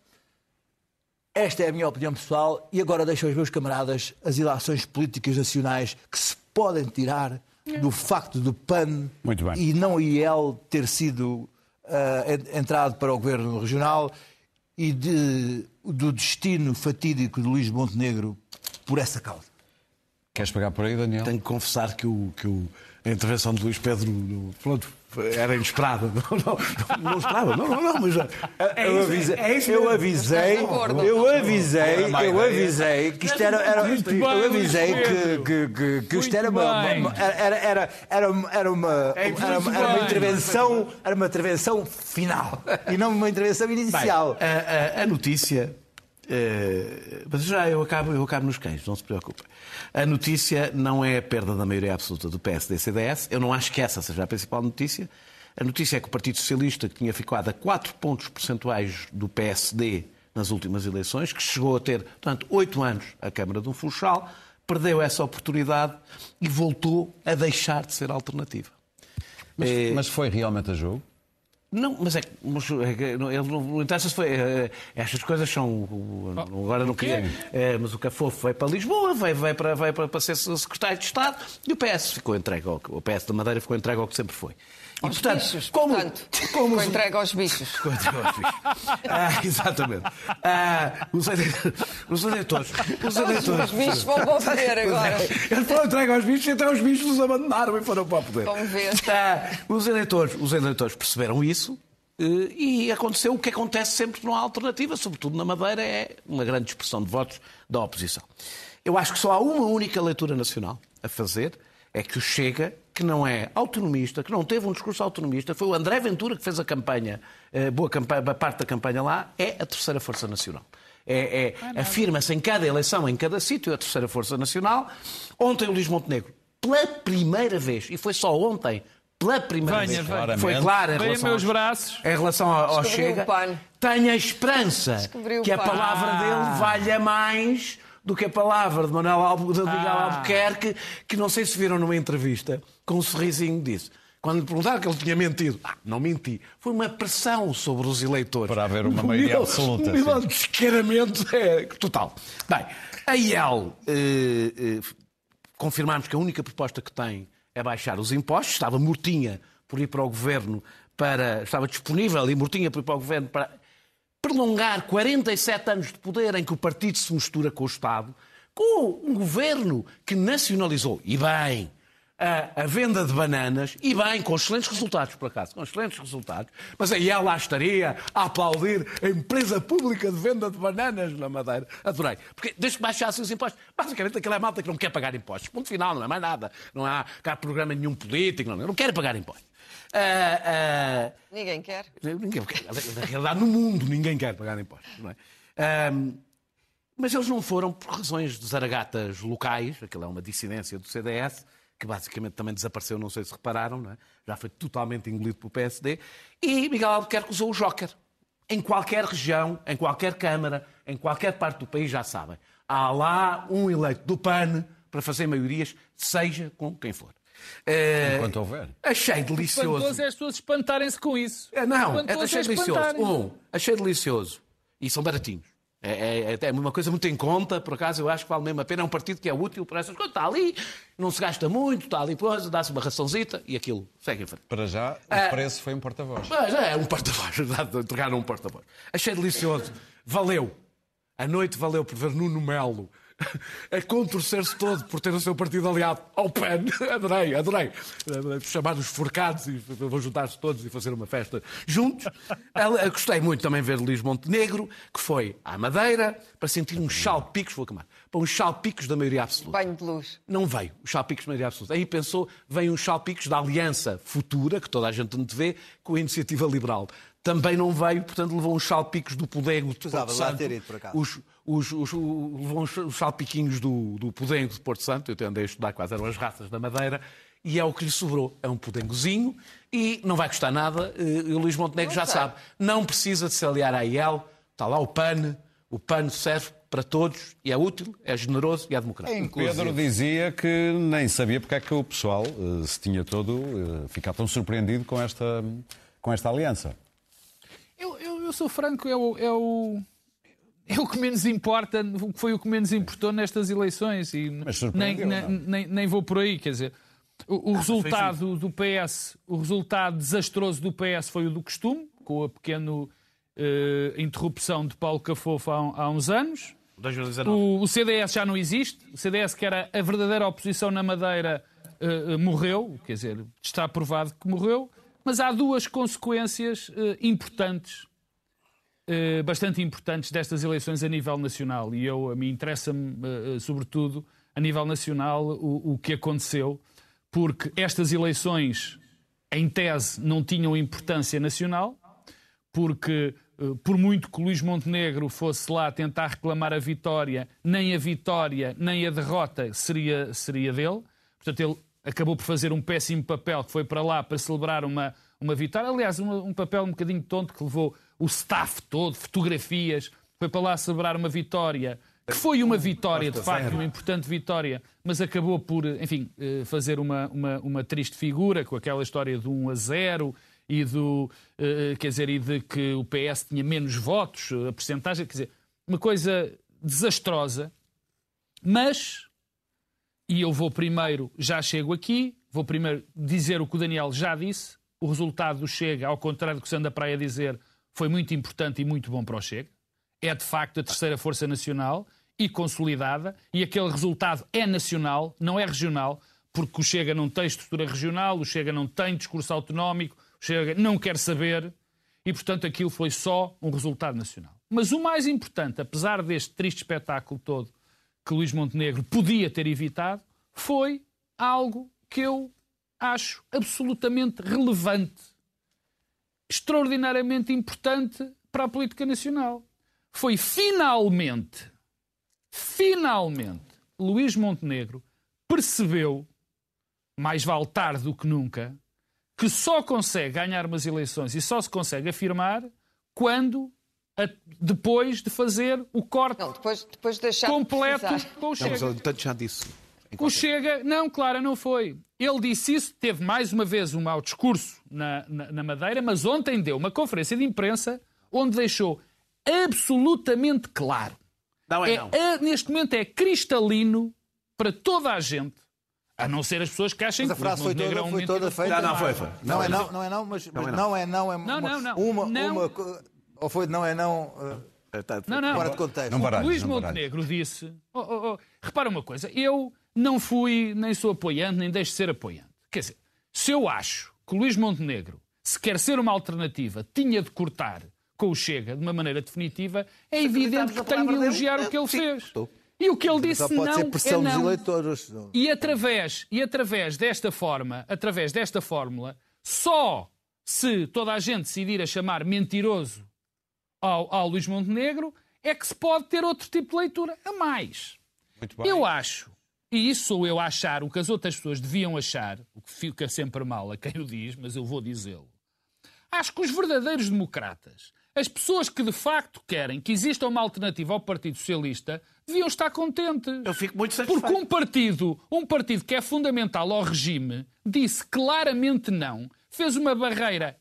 Esta é a minha opinião pessoal e agora deixo aos meus camaradas as ilações políticas nacionais que se podem tirar do facto do PAN Muito bem. e não IEL ter sido en- entrado para o governo regional e de- do destino fatídico de Luís Montenegro por essa causa. Queres pegar por aí, Daniel? Tenho que confessar que, o, que o- a intervenção de Luís Pedro no- pronto, era inesperada. [laughs] Não, não, não esperava, não, não, não, mas eu avisei, é eu avisei, eu avisei, eu avisei que isto era, era eu avisei que, que, que, que isto era uma, era, era, era, uma- era uma, É, era uma, era uma intervenção, era uma intervenção final [laughs] e não uma intervenção inicial. A, a- a notícia. Eh, mas já eu acabo, eu acabo nos cães, não se preocupe. A notícia não é a perda da maioria absoluta do PSD-CDS. Eu não acho que essa seja a principal notícia. A notícia é que o Partido Socialista, que tinha ficado a 4 pontos percentuais do PSD nas últimas eleições, que chegou a ter, portanto, 8 anos a Câmara de um Funchal, perdeu essa oportunidade e voltou a deixar de ser alternativa. Mas, Eh, mas foi realmente a jogo? Não, mas é que mas é que ele não, interessa se foi. eh, Estas coisas são. Agora não queria. eh, Mas o Cafofo veio para Lisboa, veio, veio, para, veio para, para ser secretário de Estado e o PS ficou entregue ao, o PS da Madeira ficou entregue ao que sempre foi. E, Aos bichos, como, portanto, [laughs] como foi os- entregue aos bichos. [laughs] Entregue aos bichos. Ah, exatamente. Ah, os, os eleitores. Os eleitores. Os bichos vão para o poder agora. Eles foram entregues aos bichos e até os bichos os abandonaram e foram para o poder. Vamos ver. Ah, os, eleitores, os eleitores perceberam isso eh, e aconteceu o que acontece sempre que não há alternativa, sobretudo na Madeira, é uma grande expressão de votos da oposição. Eu acho que só há uma única leitura nacional a fazer, é que o Chega, que não é autonomista, que não teve um discurso autonomista, foi o André Ventura que fez a campanha, eh, boa campanha, parte da campanha lá, é a terceira força nacional. É, é, Afirma-se em cada eleição, em cada sítio, a terceira força nacional. Ontem o Luís Montenegro, pela primeira vez, e foi só ontem, pela primeira Venha, vez, venha. foi claro em Venha relação, meus aos- braços. em relação ao, ao Chega, o PAN. tenho a esperança que a palavra Ah. dele valha mais do que a palavra de Manuel Albu, de Miguel Ah. Albuquerque, que não sei se viram numa entrevista, com um sorrisinho disse. Quando lhe perguntaram que ele tinha mentido, ah, não menti. Foi uma pressão sobre os eleitores. Para haver uma maioria nível- absoluta, O nível sim. de descaramento é total. Bem, a IEL, eh, eh, confirmámos que a única proposta que tem é baixar os impostos. Estava mortinha por ir para o governo para. Estava disponível e mortinha por ir para o governo para prolongar 47 anos de poder em que o partido se mistura com o Estado, com um governo que nacionalizou, e bem, a, a venda de bananas, e bem, com excelentes resultados, por acaso, com excelentes resultados, mas aí ela estaria a aplaudir a empresa pública de venda de bananas na Madeira. Adorei. Porque desde que baixassem os impostos, basicamente aquela é malta que não quer pagar impostos. Ponto final, não é mais nada. Não há cá programa nenhum político, não, não quer pagar impostos. Ah, ah, Ninguém quer. Ninguém quer. Na realidade, no mundo, ninguém quer pagar impostos. Não é? Ahm, mas eles não foram por razões de zaragatas locais, aquilo é uma dissidência do CDS, que basicamente também desapareceu, não sei se repararam, não é? já foi totalmente engolido pelo PSD, e Miguel Albuquerque usou o Joker. Em qualquer região, em qualquer Câmara, em qualquer parte do país, já sabem. Há lá um eleito do PAN para fazer maiorias, seja com quem for. Eh, Enquanto houver. Achei delicioso. Espantoso é as pessoas espantarem-se com isso. É, Não, é, achei é delicioso. espantarem-se. Um, achei delicioso. E são baratinhos. É, é, é uma coisa muito em conta, por acaso eu acho que vale mesmo a pena. É um partido que é útil para essas coisas. Está ali, não se gasta muito, está ali, pois, dá-se uma raçãozita e aquilo segue em frente. Para já, o Ah. preço foi um porta-voz. Mas é um porta-voz, [laughs] entregaram um porta-voz. Achei delicioso. Valeu. A noite valeu por ver Nuno Melo a [laughs] contorcer-se todo por ter o seu partido aliado ao PAN. [laughs] Adorei, adorei. Chamar os forcados e vão juntar-se todos e fazer uma festa juntos. Gostei muito também de ver Luís Montenegro, que foi à Madeira para sentir uns chalpicos, vou acamar, para uns chalpicos da maioria absoluta. Banho de luz. Não veio os chalpicos de maioria absoluta. Aí pensou, vem uns chalpicos da aliança futura, que toda a gente te vê, com a iniciativa liberal. Também não veio, portanto levou uns chalpicos do Porto Precisava lá ter ido, por acaso. Os, os, os, o- levou uns os salpiquinhos do, do Podengo de Porto Santo, eu até andei a estudar quais eram as raças da Madeira, e é o que lhe sobrou. É um podengozinho e não vai custar nada. eh, E o Luís Montenegro já sei. sabe. Não precisa de se aliar à IEL, está lá o PAN, o PAN serve para todos e é útil, é generoso e é democrático. O Pedro dizia que nem sabia porque é que o pessoal eh, se tinha todo eh, ficado tão surpreendido com esta, com esta aliança. Eu, eu- eu sou franco, é o, é o. É o que menos importa, foi o que menos importou nestas eleições. E nem, surpreendeu, nem, nem, nem vou por aí, quer dizer. O, o resultado do PS, o resultado desastroso do PS foi o do costume, com a pequena eh, interrupção de Paulo Cafofo há, há uns anos. 2019. O, o CDS já não existe. O CDS, que era a verdadeira oposição na Madeira, eh, eh, morreu. Quer dizer, está provado que morreu. Mas há duas consequências importantes, eh, bastante importantes destas eleições a nível nacional. E eu, a mim interessa-me, eh, eh, sobretudo, a nível nacional, o, o que aconteceu. Porque estas eleições, em tese, não tinham importância nacional porque por muito que Luís Montenegro fosse lá tentar reclamar a vitória, nem a vitória nem a derrota seria, seria dele. Portanto, ele acabou por fazer um péssimo papel, que foi para lá para celebrar uma, uma vitória. Aliás, uma- um papel um bocadinho tonto que levou o staff todo, fotografias, foi para lá celebrar uma vitória. Que foi uma vitória, de facto, uma importante vitória, mas acabou por, enfim, eh, fazer uma, uma, uma triste figura com aquela história do 1 a 0 e do eh, quer dizer e de que o PS tinha menos votos a percentagem quer dizer uma coisa desastrosa mas e eu vou primeiro já chego aqui vou primeiro dizer o que o Daniel já disse o resultado do Chega ao contrário do que se anda para aí a dizer foi muito importante e muito bom para o Chega. É de facto a terceira força nacional e consolidada, e aquele resultado é nacional, não é regional, porque o Chega não tem estrutura regional, o Chega não tem discurso autonómico, o Chega não quer saber, e portanto aquilo foi só um resultado nacional. Mas o mais importante, apesar deste triste espetáculo todo que Luís Montenegro podia ter evitado, foi algo que eu acho absolutamente relevante extraordinariamente importante para a política nacional. Foi finalmente, finalmente, Luís Montenegro percebeu, mais vale tarde do que nunca, que só consegue ganhar umas eleições e só se consegue afirmar quando, a- depois de fazer o corte Não, depois, depois de deixar de completo precisar. com o Não, Chega. mas ele tanto já disse. O Chega, não, Clara, não foi. Ele disse isso, teve mais uma vez um mau discurso na, na, na Madeira, mas ontem deu uma conferência de imprensa onde deixou absolutamente claro. Não é, É, não. é- neste momento é cristalino para toda a gente, a não ser as pessoas que achem Mas a que frase o foi Montenegro toda, é foi toda feita. Não, não, foi, foi. Não é não, não é não, mas mas não é não, é uma, Não, não, não. uma, Não. uma ou foi não é não, eh, Não, não. fora de contexto. Não baralhes, Luís não. Montenegro disse. Oh, oh, oh, repara uma coisa, eu não fui, nem sou apoiante, nem deixo de ser apoiante. Quer dizer, se eu acho que o Luís Montenegro, se quer ser uma alternativa, tinha de cortar com o Chega de uma maneira definitiva, é evidente que tenho de elogiar dele, o que ele sim, fez. estou. E o que ele disse não ser é pressão dos não. eleitores. E através, e através desta forma, através desta fórmula, só se toda a gente decidir a chamar mentiroso ao, ao Luís Montenegro, é que se pode ter outro tipo de leitura a mais. Muito bem. Eu acho, e isso sou eu a achar, o que as outras pessoas deviam achar, o que fica sempre mal a quem o diz, mas eu vou dizê-lo. Acho que os verdadeiros democratas, As pessoas que de facto querem que exista uma alternativa ao Partido Socialista deviam estar contentes. Eu fico muito satisfeito. Porque um partido, um partido que é fundamental ao regime disse claramente não, fez uma barreira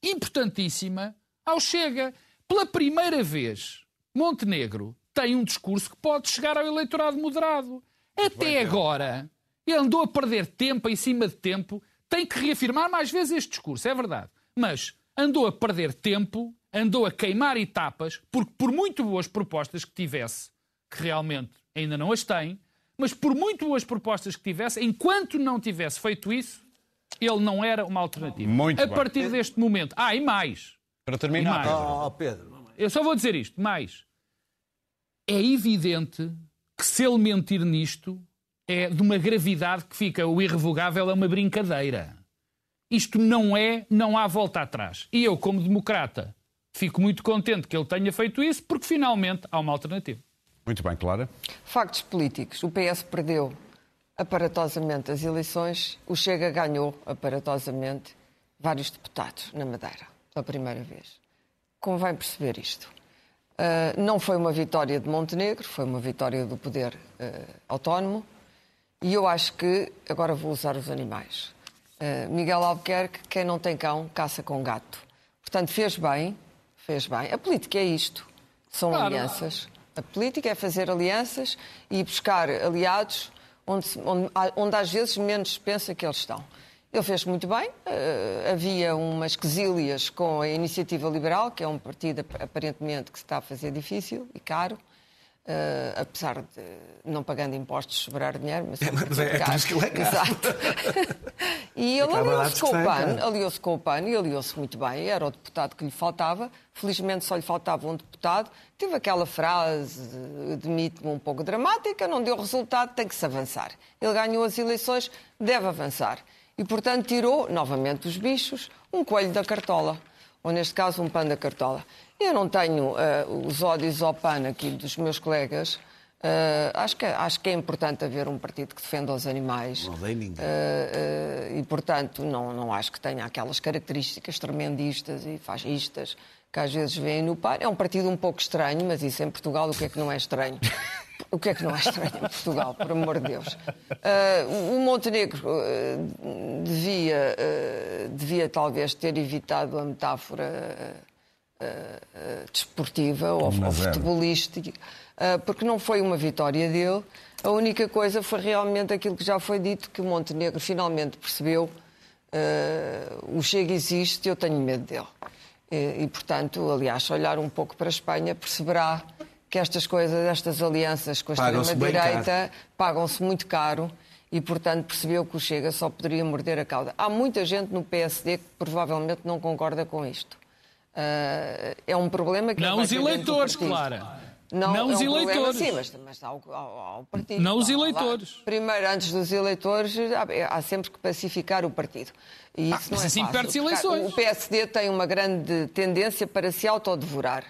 importantíssima ao Chega. Pela primeira vez, Montenegro tem um discurso que pode chegar ao eleitorado moderado. Até agora, ele andou a perder tempo em cima de tempo, tem que reafirmar mais vezes este discurso, é verdade. Mas andou a perder tempo, andou a queimar etapas, porque por muito boas propostas que tivesse, que realmente ainda não as tem, mas por muito boas propostas que tivesse, enquanto não tivesse feito isso, ele não era uma alternativa. Muito a bem. partir deste momento. Ah, e mais. Para terminar, E mais. Pedro. Oh, Pedro. Eu só vou dizer isto, mais. É evidente que se ele mentir nisto é de uma gravidade que fica o irrevogável é uma brincadeira. Isto não é, não há volta atrás. E eu, como democrata, fico muito contente que ele tenha feito isso, porque finalmente há uma alternativa. Muito bem, Clara. Factos políticos. O PS perdeu aparatosamente as eleições, o Chega ganhou aparatosamente vários deputados na Madeira, pela primeira vez. Convém perceber isto. Ah, não foi uma vitória de Montenegro, foi uma vitória do poder ah, autónomo. E eu acho que, agora vou usar os animais. Ah, Miguel Albuquerque, quem não tem cão, caça com gato. Portanto, fez bem, fez bem. A política é isto. São Claro. alianças. A política é fazer alianças e buscar aliados onde, onde, onde às vezes menos pensa que eles estão. Ele fez muito bem. eh, havia umas quesílias com a Iniciativa Liberal, que é um partido ap- aparentemente que se está a fazer difícil e caro. eh, apesar de não pagando impostos sobrar dinheiro, mas, é, mas é- é por caro. isso que ele é caro. Exato. [laughs] e ele de aliou-se com o PAN, aliou-se com o PAN e aliou-se muito bem. Era o deputado que lhe faltava. Felizmente só lhe faltava um deputado. Teve aquela frase, admite-me, um pouco dramática, não deu resultado, tem que se avançar. Ele ganhou as eleições, deve avançar. E, portanto, tirou, novamente, os bichos, um coelho da cartola. Ou, neste caso, um pano da cartola. Eu não tenho eh, os ódios ao PAN aqui dos meus colegas. Eh, acho, que, acho que é importante haver um partido que defenda os animais. Não ninguém. Eh, e, portanto, não, não acho que tenha aquelas características tremendistas e fascistas que às vezes vêm no PAN. É um partido um pouco estranho, mas isso em Portugal o que é que não é estranho? [laughs] O que é que não é estranho em Portugal, por amor de Deus? Eh, o Montenegro eh, devia, eh, devia talvez ter evitado a metáfora desportiva ou, ou futebolística, porque não foi uma vitória dele. A única coisa foi realmente aquilo que já foi dito, que o Montenegro finalmente percebeu o Chega existe, eu tenho medo dele. E, e, portanto, aliás, olhar um pouco para a Espanha, perceberá que estas coisas, estas alianças com a extrema-direita pagam-se muito caro e, portanto, percebeu que o Chega só poderia morder a cauda. Há muita gente no PSD que provavelmente não concorda com isto. Ah, é um problema que Não os eleitores. Clara. Não, Não é os um problema, eleitores. Sim, mas, mas ao, ao, ao partido. Não os Lá- lá- eleitores. Primeiro, antes dos eleitores, há, há sempre que pacificar o partido. E isso Ah, mas não é assim perde-se eleições. O PSD tem uma grande tendência para se autodevorar.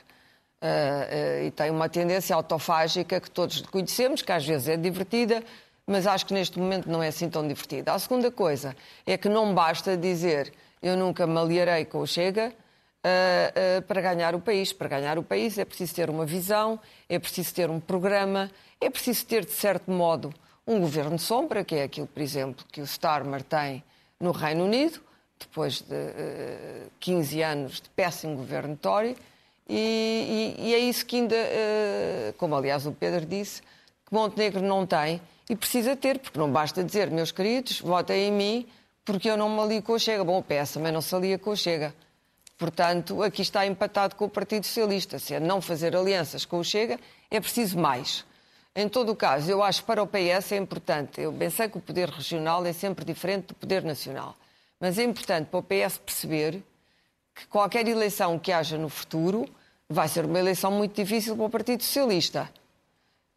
Ah, ah, e tem uma tendência autofágica que todos conhecemos, que às vezes é divertida, mas acho que neste momento não é assim tão divertida. A segunda coisa é que não basta dizer eu nunca me aliarei com o Chega, Uh, uh, para ganhar o país. Para ganhar o país é preciso ter uma visão, é preciso ter um programa, é preciso ter, de certo modo, um governo sombra, que é aquilo, por exemplo, que o Starmer tem no Reino Unido, depois de uh, 15 anos de péssimo governo Tory, e, e- e é isso que ainda, uh, como aliás o Pedro disse, que Montenegro não tem e precisa ter, porque não basta dizer, meus queridos, votem em mim, porque eu não me alio com o Chega. Bom, o PS também não se alia com o Chega. Portanto, aqui está empatado com o Partido Socialista. Se é não fazer alianças com o Chega, é preciso mais. Em todo o caso, eu acho que para o PS é importante. Eu bem sei que o poder regional é sempre diferente do poder nacional. Mas é importante para o PS perceber que qualquer eleição que haja no futuro vai ser uma eleição muito difícil para o Partido Socialista.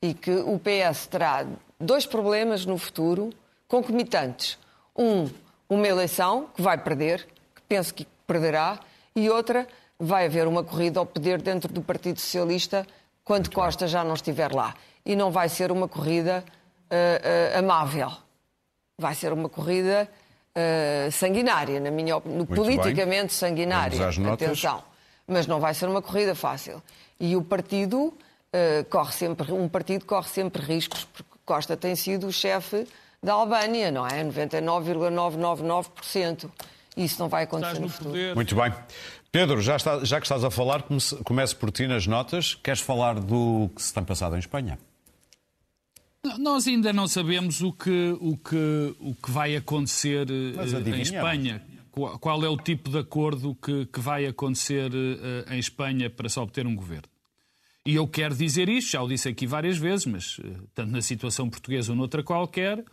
E que o PS terá dois problemas no futuro concomitantes. Um, uma eleição que vai perder, que penso que perderá, e outra, vai haver uma corrida ao poder dentro do Partido Socialista quando Costa já não estiver lá. E não vai ser uma corrida ah, ah, amável. Vai ser uma corrida ah, sanguinária, na minha opinião, bem. politicamente sanguinária. Às notas. Atenção. Mas não vai ser uma corrida fácil. E o partido uh, corre sempre, um partido corre sempre riscos, porque Costa tem sido o chefe da Albânia, não é? 99,999%. Isso não vai acontecer no, no futuro. Poder. Muito bem. Pedro, já, está, já que estás a falar, comece, comece por ti nas notas. Queres falar do que se tem passado em Espanha? Nós ainda não sabemos o que, o que, o que vai acontecer em Espanha. Qual é o tipo de acordo que, que vai acontecer em Espanha para se obter um governo? E eu quero dizer isto, já o disse aqui várias vezes, mas tanto na situação portuguesa ou noutra qualquer,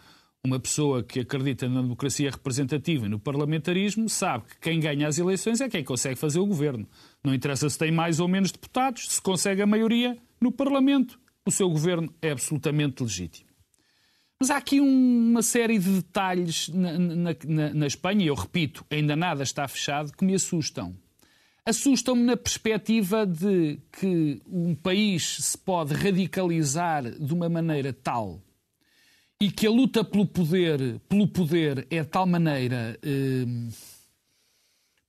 uma pessoa que acredita na democracia representativa e no parlamentarismo sabe que quem ganha as eleições é quem consegue fazer o governo. Não interessa se tem mais ou menos deputados, se consegue a maioria no Parlamento o seu governo é absolutamente legítimo. Mas há aqui uma série de detalhes na, na, na, na Espanha, e eu repito, ainda nada está fechado, que me assustam. Assustam-me na perspectiva de que um país se pode radicalizar de uma maneira tal e que a luta pelo poder, pelo poder é de tal maneira eh,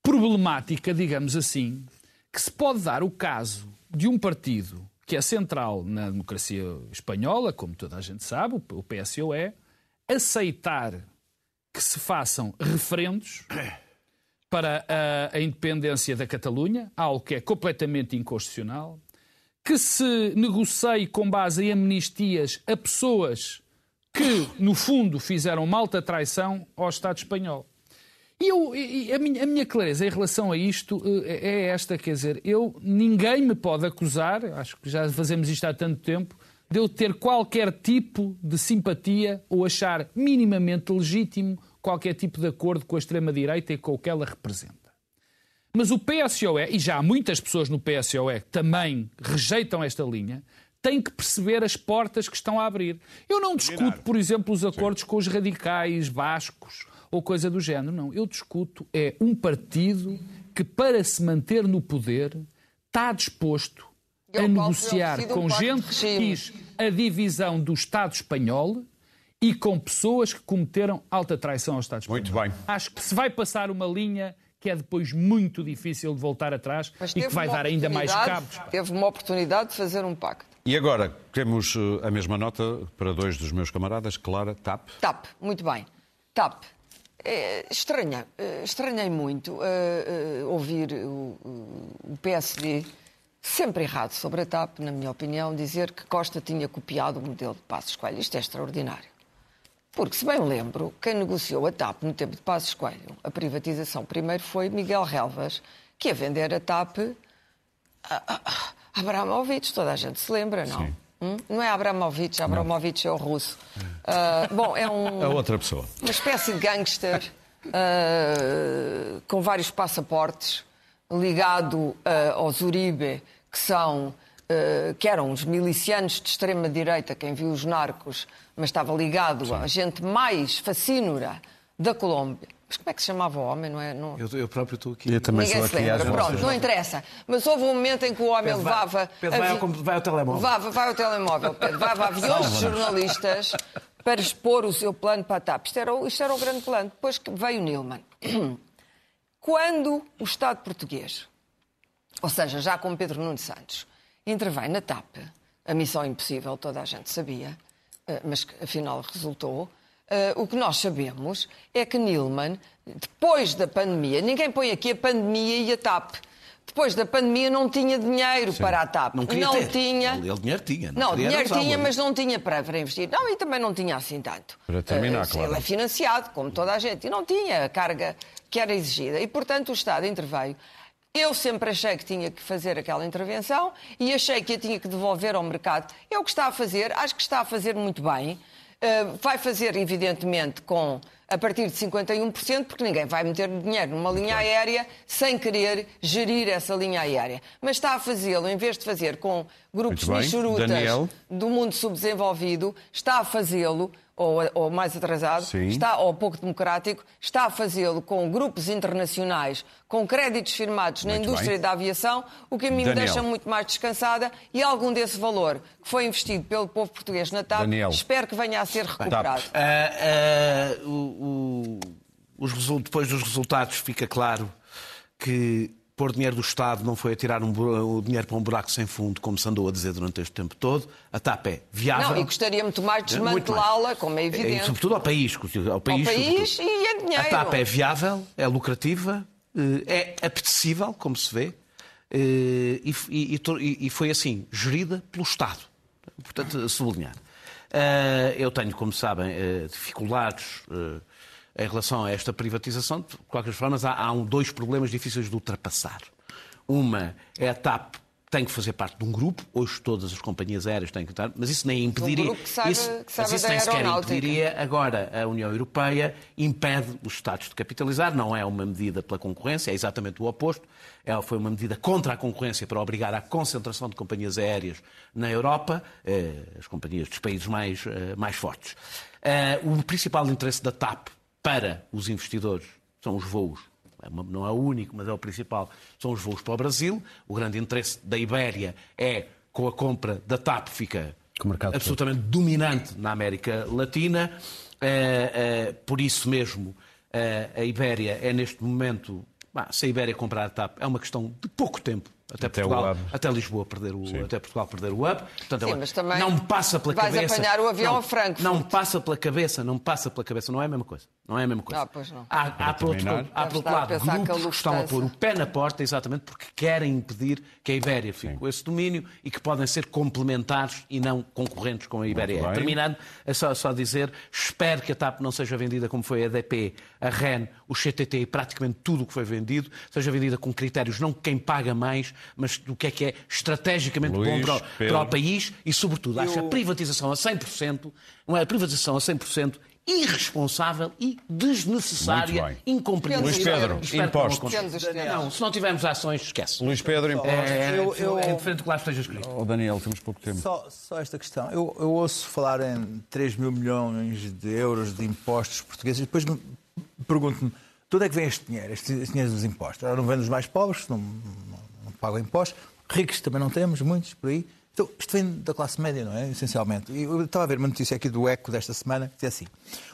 problemática, digamos assim, que se pode dar o caso de um partido que é central na democracia espanhola, como toda a gente sabe, o PSOE, aceitar que se façam referendos [coughs] para a, a, independência da Catalunha, algo que é completamente inconstitucional, que se negocie com base em amnistias a pessoas que, no fundo, fizeram malta traição ao Estado espanhol. E, eu, e a, minha, a, minha, clareza em relação a isto eh, é, é esta, quer dizer, eu ninguém me pode acusar, acho que já fazemos isto há tanto tempo, de eu ter qualquer tipo de simpatia ou achar minimamente legítimo qualquer tipo de acordo com a extrema-direita e com o que ela representa. Mas o PSOE, e já há muitas pessoas no PSOE que também rejeitam esta linha, têm que perceber as portas que estão a abrir. Eu não discuto, por exemplo, os acordos Sim. com os radicais bascos ou coisa do género. Não, eu discuto é um partido que, para se manter no poder, está disposto a negociar com gente que quis a divisão do Estado espanhol e com pessoas que cometeram alta traição ao Estado espanhol. Muito bem. Acho que se vai passar uma linha que é depois muito difícil de voltar atrás e que vai dar ainda mais cabos. Teve uma oportunidade de fazer um pacto. E agora temos eh, a mesma nota para dois dos meus camaradas, Clara, TAP. TAP, muito bem. TAP, é, estranha, é, estranhei muito uh, uh, ouvir o, o, PSD, sempre errado sobre a TAP, na minha opinião, dizer que Costa tinha copiado o modelo de Passos Coelho. Isto é extraordinário. Porque, se bem lembro, quem negociou a TAP no tempo de Passos Coelho, a privatização primeiro foi Miguel Relvas, que ia vender a TAP a, a, a toda a gente se lembra, não? Sim. Hum? Não é Abramovich, Abramovich não. é o russo. Uh, bom, é um, é outra pessoa. Uma espécie de gangster uh, com vários passaportes, ligado uh, aos Uribe, que são que eram os milicianos de extrema direita, quem viu os narcos, mas estava ligado Sim. a gente mais fascínora da Colômbia. Mas como é que se chamava o homem? Não é, não... Eu, eu próprio estou aqui. Eu também Ninguém sou aqui. Lembra. Pronto, não interessa. Mas houve um momento em que o homem Pedro, levava... Pedro, vai, ao, vai ao telemóvel. Levava, vai ao telemóvel, Pedro. Levava aviões de jornalistas para expor o seu plano para a TAP. Isto era, isto era o grande plano. Depois veio Nilman. [clears throat] Quando o Estado português, ou seja, já com Pedro Nuno Santos, intervém na TAP, a missão impossível, toda a gente sabia, eh, mas que afinal resultou, Uh, o que nós sabemos é que Nilman, depois da pandemia, ninguém põe aqui a pandemia e a TAP. Depois da pandemia não tinha dinheiro Sim. para a TAP. Não, não ter. tinha. Ele, dinheiro tinha. Não, não dinheiro tinha, mas não tinha para, para investir. Não, e também não tinha assim tanto. Para terminar, uh, claro. Ele é financiado, como toda a gente, e não tinha a carga que era exigida. E, portanto, o Estado interveio. Eu sempre achei que tinha que fazer aquela intervenção e achei que a tinha que devolver ao mercado. É o que está a fazer, acho que está a fazer muito bem. Eh, vai fazer, evidentemente, com a partir de 51%, porque ninguém vai meter dinheiro numa linha aérea sem querer gerir essa linha aérea. Mas está a fazê-lo, em vez de fazer com grupos michurutas do mundo subdesenvolvido, está a fazê-lo ou, ou mais atrasado, Sim. está, ou pouco democrático, está a fazê-lo com grupos internacionais, com créditos firmados muito na indústria bem. da aviação, o que a mim Daniel. me deixa muito mais descansada e algum desse valor que foi investido pelo povo português na TAP, Daniel. espero que venha a ser recuperado. Uh, uh, o, o, os depois dos resultados fica claro que pôr dinheiro do Estado não foi atirar um, o dinheiro para um buraco sem fundo, como se andou a dizer durante este tempo todo. A TAP é viável. Não, e gostaria muito mais de mais. desmantelá-la, como é E, evidente. sobretudo ao país. Ao país, Ao país e em dinheiro. A TAP é viável, é lucrativa, eh, é apetecível, como se vê, eh, e, e- e e- e foi assim, gerida pelo Estado. Portanto, a sublinhar. Eh, Eu tenho, como sabem, dificuldades em relação a esta privatização. De qualquer forma, há, há um- dois problemas difíceis de ultrapassar. Uma é a TAP tem que fazer parte de um grupo, hoje todas as companhias aéreas têm que estar, mas isso nem impediria. que saiba- isso, mas isso nem sequer impediria Agora, a União Europeia impede os Estados de capitalizar, não é uma medida pela concorrência, é exatamente o oposto. Ela foi uma medida contra a concorrência para obrigar à concentração de companhias aéreas na Europa, eh, as companhias dos países mais, eh, mais fortes. Eh, o principal interesse da TAP para os investidores são os voos é não é o único, mas é o principal, são os voos para o Brasil. O grande interesse da Ibéria é, com a compra da TAP, fica Com o mercado absolutamente dominante na América Latina. Eh, eh, por isso mesmo, eh, a Ibéria é neste momento. bah, se a Ibéria comprar a TAP, é uma questão de pouco tempo. Até, Até Portugal, até Lisboa perder o, até Portugal perder o hub. Portanto, Sim, ela mas também não me passa pela vais cabeça. apanhar o avião não, a Frankfurt. Não me passa pela cabeça, não me passa pela cabeça. Não é a mesma coisa. Não é a mesma coisa. Ah, pois não. Há, há, por outro, há, por outro lado, que grupos que estão a pôr o pé na porta exatamente porque querem impedir que a Ibéria fique com esse domínio e que podem ser complementares e não concorrentes com a Ibéria. Terminando, é só, só dizer, espero que a TAP não seja vendida como foi a DP, a REN, o CTT e praticamente tudo o que foi vendido, seja vendida com critérios não de quem paga mais, mas do que é que é estrategicamente Luís, bom para o, para o país e, sobretudo, acho a privatização a 100%, não é a privatização a 100%, irresponsável e desnecessária, incompreensível. Luís Pedro, impostos. Não, se não tivermos ações, esquece. Luís Pedro, impostos. É, Eu- eu- é diferente que lá esteja escrito. Oh, Daniel, temos pouco tempo. Só, só esta questão. Eu, eu ouço falar em 3 mil milhões de euros de impostos portugueses e depois me pergunto-me de onde é que vem este dinheiro, este, este dinheiro dos impostos? Ora, não vem dos mais pobres, não, não, não pagam impostos, ricos também não temos, muitos por aí. Então, isto vem da classe média, não é? Essencialmente. Eu estava a ver uma notícia aqui do ECO desta semana que dizia assim: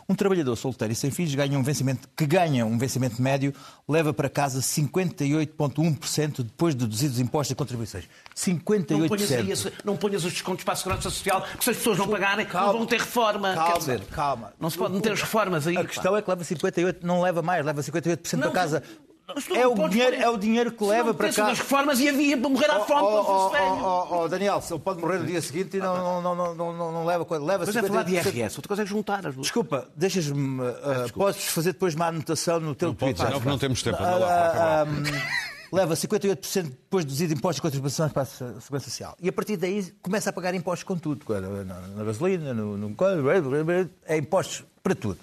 um trabalhador solteiro e sem filhos ganha um vencimento, que ganha um vencimento médio leva para casa 58,1% depois de deduzidos os impostos e contribuições. 58%. Não ponhas, esse- não ponhas os descontos para a Segurança Social, porque se as pessoas não pagarem, Calma. não vão ter reforma. Calma, Quer dizer, calma. não se pode meter as reformas aí. A questão é que leva 58, não leva mais, leva 58% Não, para casa. É não o, dinheiro, é o dinheiro que Se leva não para cá. nas reformas ia vir para morrer à fome Oh, quando oh, velho. oh, oh, oh, Daniel, se ele pode morrer no dia seguinte e não, não, não, não, não, não, não leva coisa. Leva Mas é falar de 58%. IRS, outra coisa é juntar as duas. Desculpa, deixas-me. uh, podes fazer depois uma anotação no teu Pode Twitter. não, porque não temos tempo. Ah, lá acabar. ah, hum, leva 58% depois de deduzido impostos e contribuições para a Segurança Social. E a partir daí começa a pagar impostos com tudo. Na, na gasolina, no, no. É impostos para tudo.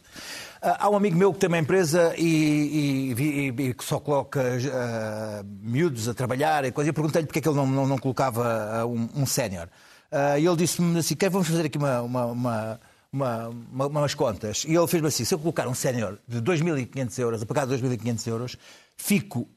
Ah, Há um amigo meu que tem uma empresa e, e- e- que só coloca ah, miúdos a trabalhar e coisa. Eu perguntei-lhe porque é que ele não, não, não colocava ah, um, um sénior. Ah, E ele disse-me assim: "Quer, vamos fazer aqui uma, uma, uma- umas contas. E ele fez-me assim: se eu colocar um sénior de 2.500 euros, a pagar 2.500 euros, fico.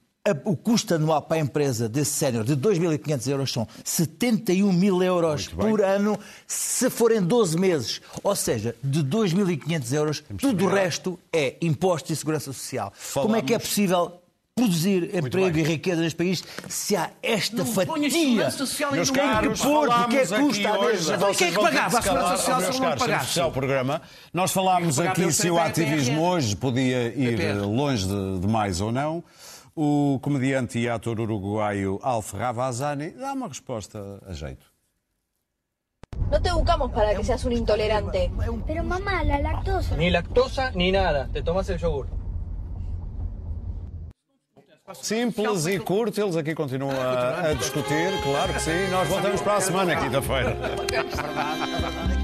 O custo anual para a empresa desse sénior de 2.500 euros são 71 mil euros por ano se forem 12 meses. Ou seja, de 2.500 euros, tudo o resto é impostos e segurança social. Como é que é possível produzir emprego e riqueza neste país se há esta Não fatia? segurança social Meus lugar. que caros, pôr, falámos porque é custa a Quem é que pagava a Segurança Social se não caros, pagasse? temos que o programa. Nós falámos que pagar aqui se o CPR. ativismo hoje podia ir longe de- demais ou não. O comediante e ator uruguaio Alf Ravazani dá uma resposta a jeito. No te buscamos para que seas un intolerante. Pero mamá, la lactosa. Ni lactosa ni nada. Te tomas el yogur. Simples e curto, eles aqui continuam a, a discutir, claro que sim. Nós voltamos para a semana, quinta-feira. [laughs]